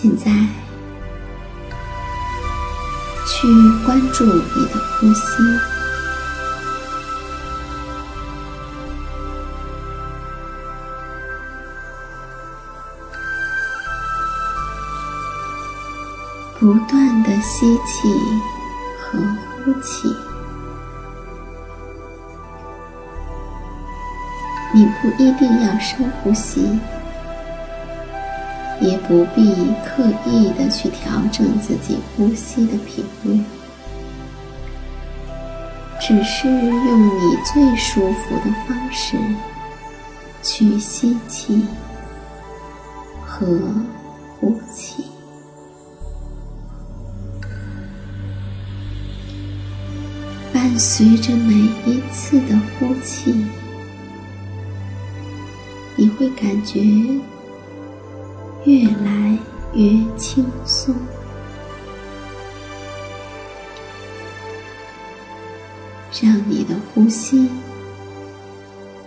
现在，去关注你的呼吸，不断的吸气和呼气。你不一定要深呼吸。也不必刻意的去调整自己呼吸的频率，只是用你最舒服的方式去吸气和呼气，伴随着每一次的呼气，你会感觉。越来越轻松，让你的呼吸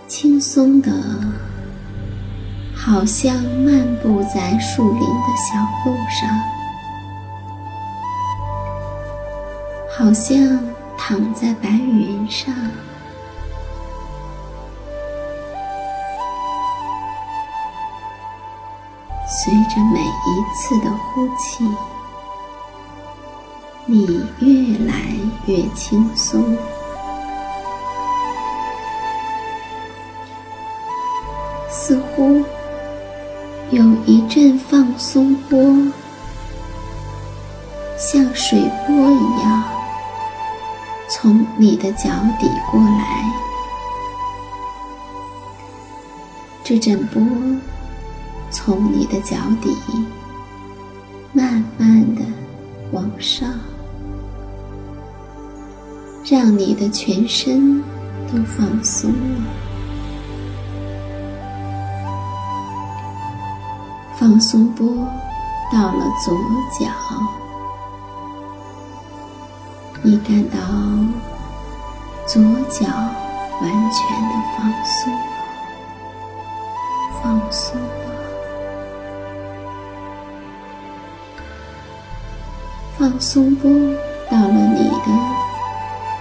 轻松的，好像漫步在树林的小路上，好像躺在白云上。随着每一次的呼气，你越来越轻松，似乎有一阵放松波，像水波一样从你的脚底过来，这阵波。从你的脚底慢慢的往上，让你的全身都放松了。放松波到了左脚，你感到左脚完全的放松，放松。放松波到了你的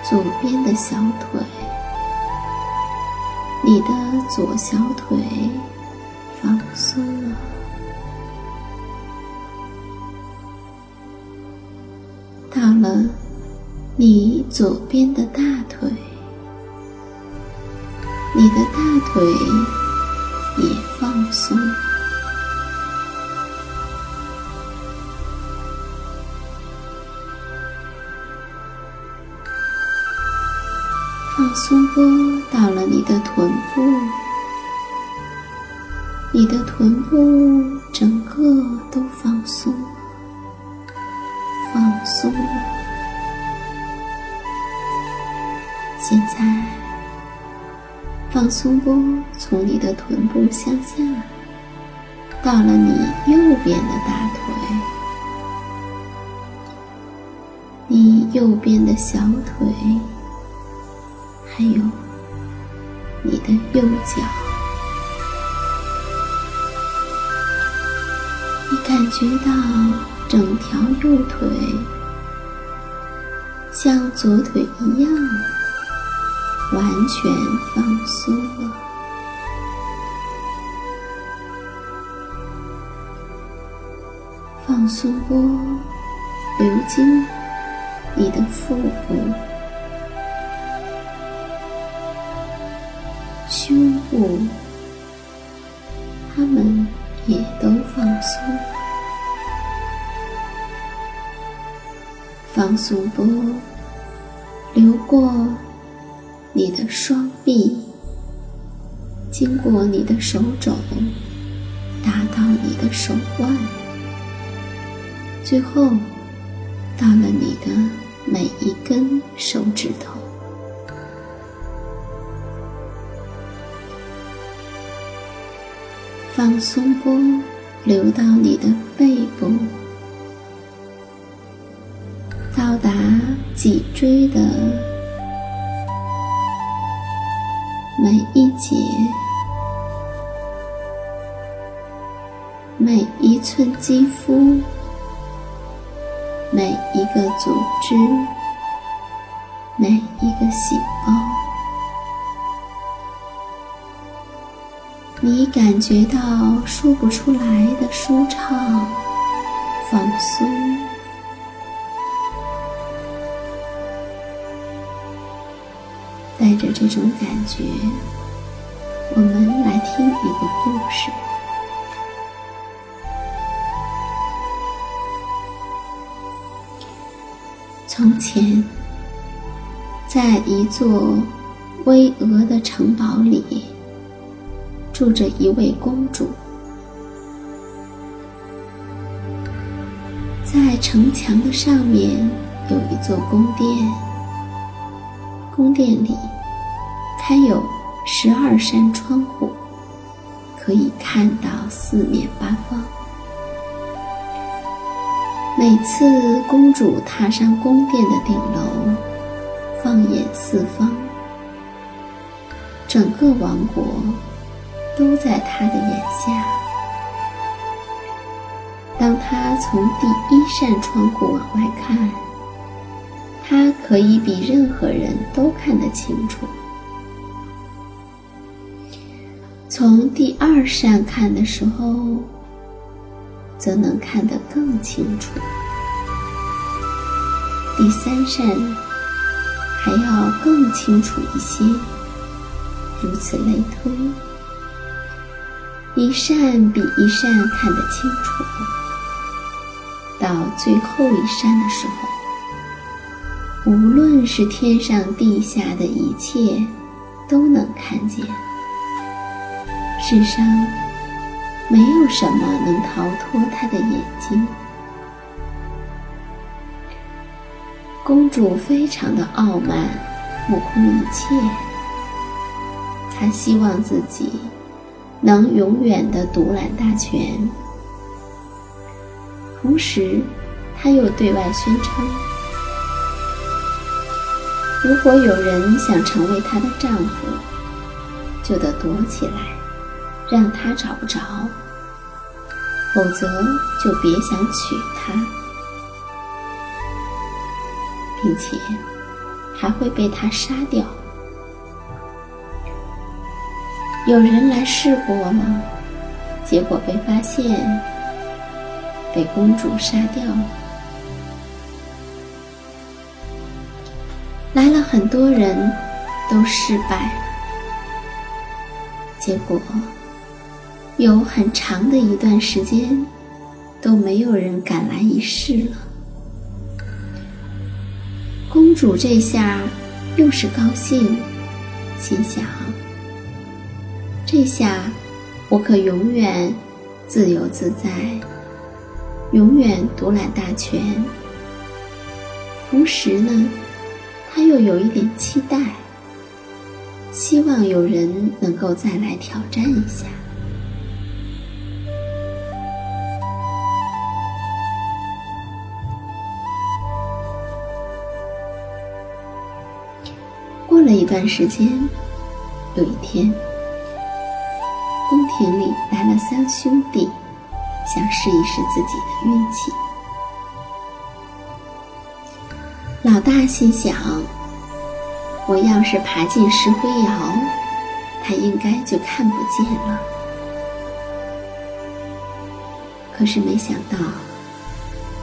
左边的小腿，你的左小腿放松了。到了你左边的大腿，你的大腿也放松。放松波到了你的臀部，你的臀部整个都放松，放松。现在，放松波从你的臀部向下，到了你右边的大腿，你右边的小腿。还有你的右脚，你感觉到整条右腿像左腿一样完全放松了，放松波流经你的腹部。胸部，他们也都放松，放松波流过你的双臂，经过你的手肘，达到你的手腕，最后到了你的每一根手指头。放松波流到你的背部，到达脊椎的每一节、每一寸肌肤、每一个组织、每一个细胞。你感觉到说不出来的舒畅、放松，带着这种感觉，我们来听一个故事。从前，在一座巍峨的城堡里。住着一位公主，在城墙的上面有一座宫殿，宫殿里开有十二扇窗户，可以看到四面八方。每次公主踏上宫殿的顶楼，放眼四方，整个王国。都在他的眼下。当他从第一扇窗户往外看，他可以比任何人都看得清楚；从第二扇看的时候，则能看得更清楚；第三扇还要更清楚一些，如此类推。一扇比一扇看得清楚，到最后一扇的时候，无论是天上地下的一切，都能看见。世上没有什么能逃脱他的眼睛。公主非常的傲慢，目空一切。她希望自己。能永远的独揽大权，同时，他又对外宣称：如果有人想成为她的丈夫，就得躲起来，让他找不着；否则，就别想娶她，并且还会被他杀掉。有人来试过了，结果被发现，被公主杀掉了。来了很多人，都失败了。结果有很长的一段时间，都没有人敢来一试了。公主这下又是高兴，心想：这下我可永远自由自在，永远独揽大权。同时呢，他又有一点期待，希望有人能够再来挑战一下。过了一段时间，有一天，宫廷里来了三兄弟，想试一试自己的运气。老大心想：我要是爬进石灰窑，他应该就看不见了。可是没想到，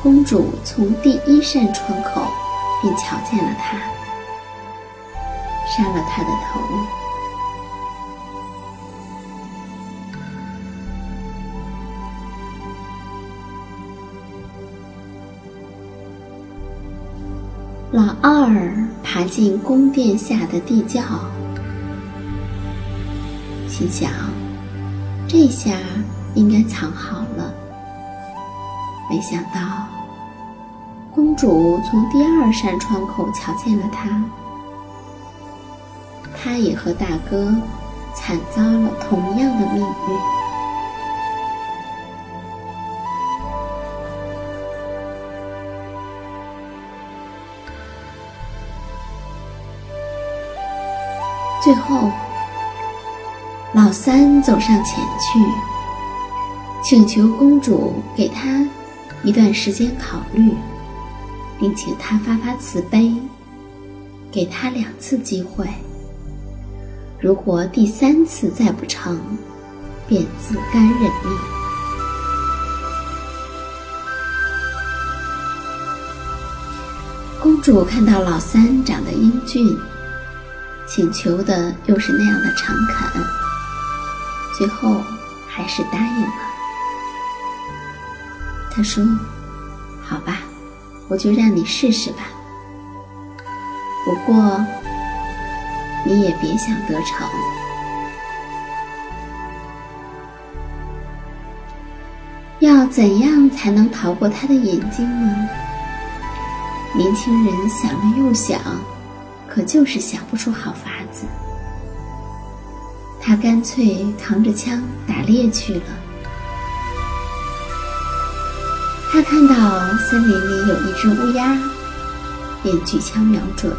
公主从第一扇窗口便瞧见了他。杀了他的头。老二爬进宫殿下的地窖，心想：这下应该藏好了。没想到，公主从第二扇窗口瞧见了他。他也和大哥惨遭了同样的命运。最后，老三走上前去，请求公主给他一段时间考虑，并请他发发慈悲，给他两次机会。如果第三次再不成，便自甘认命。公主看到老三长得英俊，请求的又是那样的诚恳，最后还是答应了。他说：“好吧，我就让你试试吧。不过……”你也别想得逞。要怎样才能逃过他的眼睛呢？年轻人想了又想，可就是想不出好法子。他干脆扛着枪打猎去了。他看到森林里有一只乌鸦，便举枪瞄准。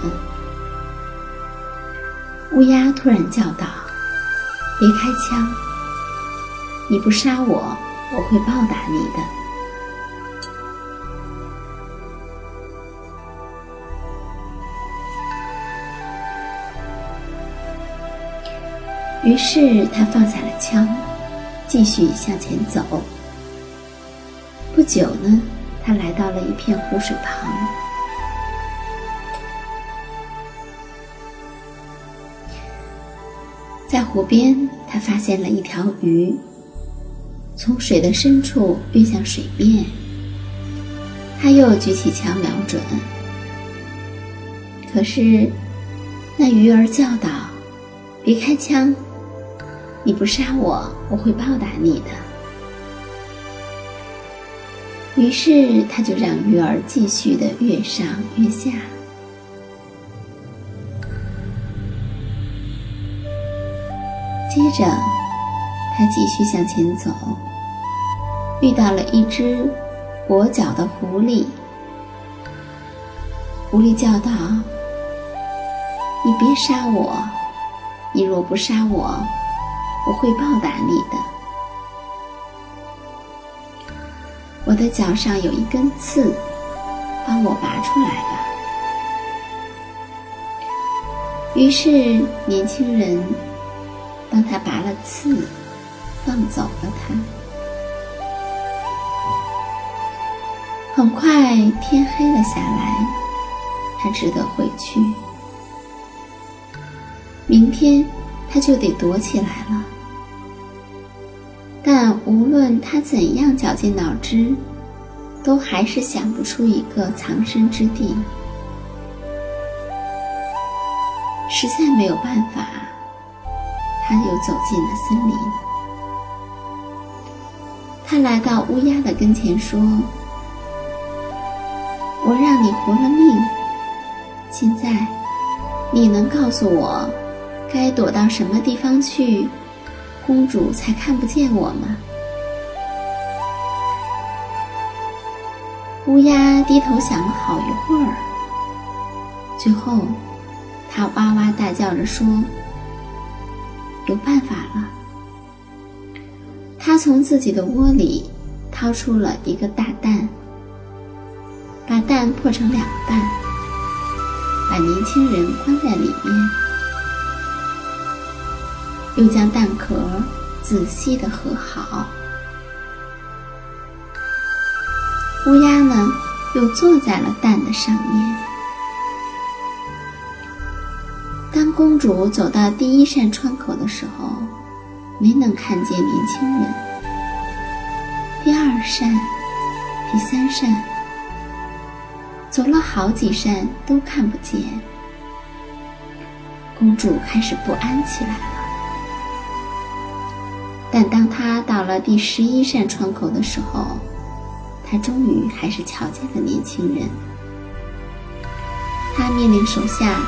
乌鸦突然叫道：“别开枪！你不杀我，我会报答你的。”于是他放下了枪，继续向前走。不久呢，他来到了一片湖水旁。在湖边，他发现了一条鱼，从水的深处跃向水面。他又举起枪瞄准，可是那鱼儿叫道：“别开枪！你不杀我，我会报答你的。”于是他就让鱼儿继续的越上越下。接着，他继续向前走，遇到了一只跛脚的狐狸。狐狸叫道：“你别杀我！你若不杀我，我会报答你的。我的脚上有一根刺，帮我拔出来吧。”于是年轻人帮他拔了刺，放走了他。很快天黑了下来，他只得回去。明天他就得躲起来了。但无论他怎样绞尽脑汁，都还是想不出一个藏身之地。实在没有办法，他又走进了森林。他来到乌鸦的跟前说：“我让你活了命，现在你能告诉我，该躲到什么地方去，公主才看不见我吗？”乌鸦低头想了好一会儿，最后，它哇哇大叫着说：“有办法了！”它从自己的窝里掏出了一个大蛋，把蛋破成两半，把年轻人关在里面，又将蛋壳仔细的合好。乌鸦呢，又坐在了蛋的上面。当公主走到第一扇窗口的时候，没能看见年轻人。第二扇、第三扇，走了好几扇都看不见。公主开始不安起来了。但当他到了第十一扇窗口的时候，他终于还是瞧见了年轻人。他命令手下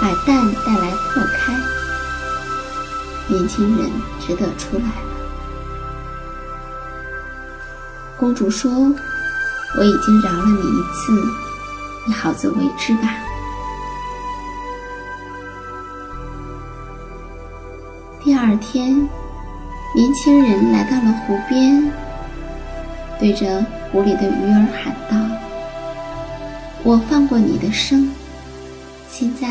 把蛋带来破开，年轻人只得出来了。公主说：“我已经饶了你一次，你好自为之吧。”第二天，年轻人来到了湖边，对着。湖里的鱼儿喊道：“我放过你的生，现在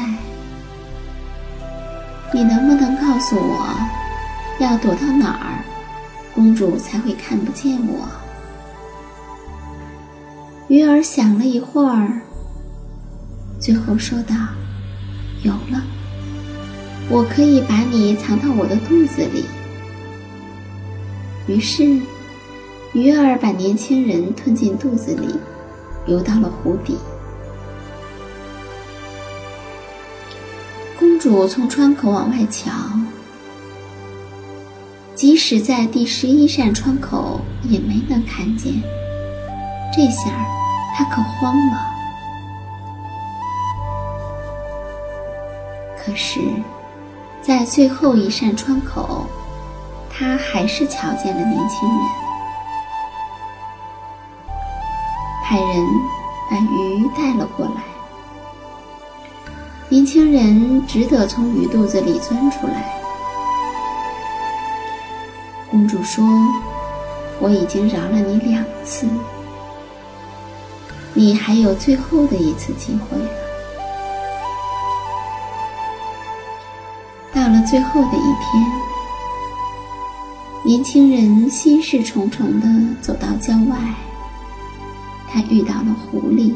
你能不能告诉我，要躲到哪儿，公主才会看不见我？”鱼儿想了一会儿，最后说道：“有了，我可以把你藏到我的肚子里。”于是。鱼儿把年轻人吞进肚子里，游到了湖底。公主从窗口往外瞧，即使在第十一扇窗口也没能看见。这下她可慌了。可是，在最后一扇窗口，他还是瞧见了年轻人。派人把鱼带了过来，年轻人只得从鱼肚子里钻出来。公主说：“我已经饶了你两次，你还有最后的一次机会了。”到了最后的一天，年轻人心事重重的走到郊外。他遇到了狐狸。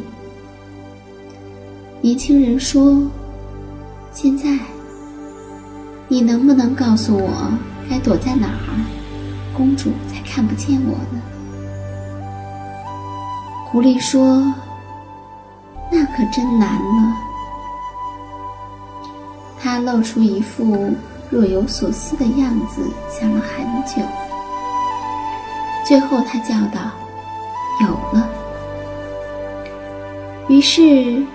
年轻人说：“现在，你能不能告诉我该躲在哪儿，公主才看不见我呢？”狐狸说：“那可真难了。”他露出一副若有所思的样子，想了很久。最后，他叫道：“有了。”于是，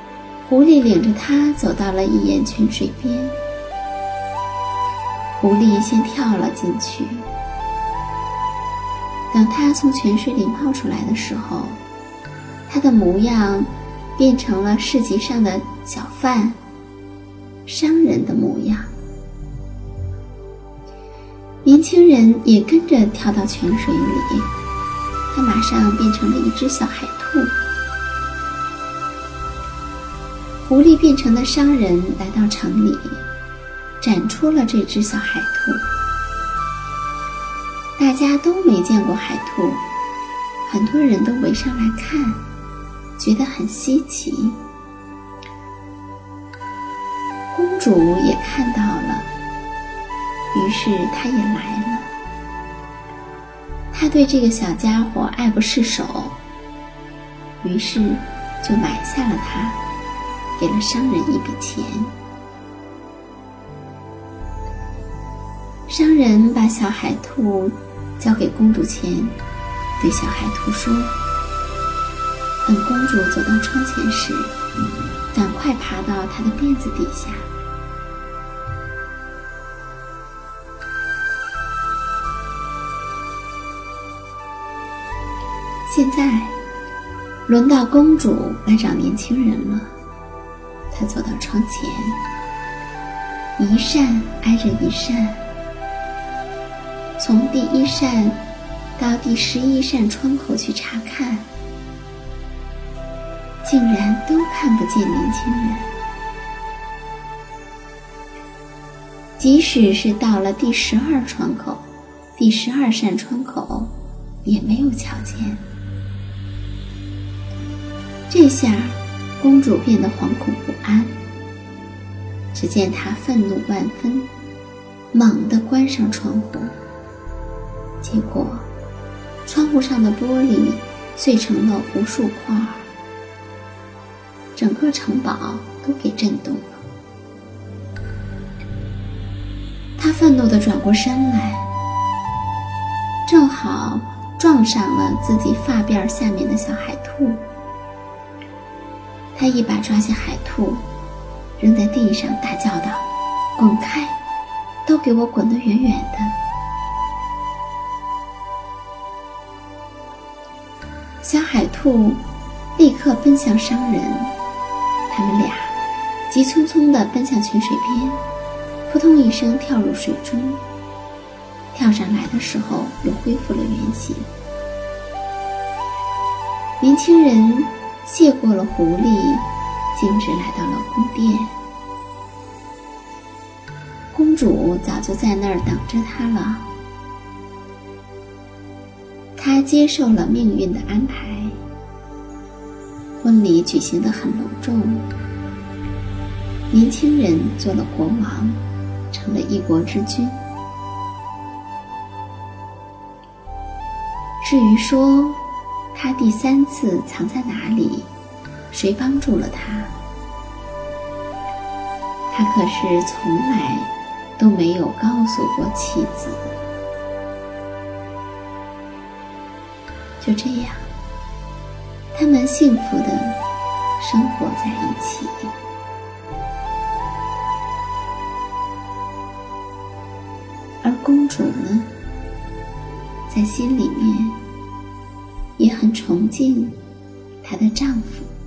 狐狸领着他走到了一眼泉水边。狐狸先跳了进去。等他从泉水里冒出来的时候，他的模样变成了市集上的小贩、商人的模样。年轻人也跟着跳到泉水里，他马上变成了一只小海兔。狐狸变成的商人来到城里，展出了这只小海兔。大家都没见过海兔，很多人都围上来看，觉得很稀奇。公主也看到了，于是他也来了。他对这个小家伙爱不释手，于是就买下了它，给了商人一笔钱。商人把小海兔交给公主前，对小海兔说：“等公主走到窗前时，赶快爬到她的辫子底下。”现在，轮到公主来找年轻人了。她走到窗前，一扇挨着一扇，从第一扇到第十一扇窗口去查看，竟然都看不见年轻人。即使是到了第十二窗口、第十二扇窗口，也没有瞧见。这下，公主变得惶恐不安。只见她愤怒万分，猛地关上窗户。结果，窗户上的玻璃碎成了无数块，整个城堡都给震动了。她愤怒地转过身来，正好撞上了自己发辫下面的小海兔。他一把抓起海兔，扔在地上，大叫道：“滚开！都给我滚得远远的！”小海兔立刻奔向商人，他们俩急匆匆地奔向泉水边，扑通一声跳入水中。跳上来的时候，又恢复了原形。年轻人。谢过了狐狸，径直来到了宫殿。公主早就在那儿等着他了。他接受了命运的安排，婚礼举行的很隆重。年轻人做了国王，成了一国之君。至于说，他第三次藏在哪里？谁帮助了他？他可是从来都没有告诉过妻子。就这样，他们幸福的生活在一起。而公主呢，在心里面。也很崇敬她的丈夫。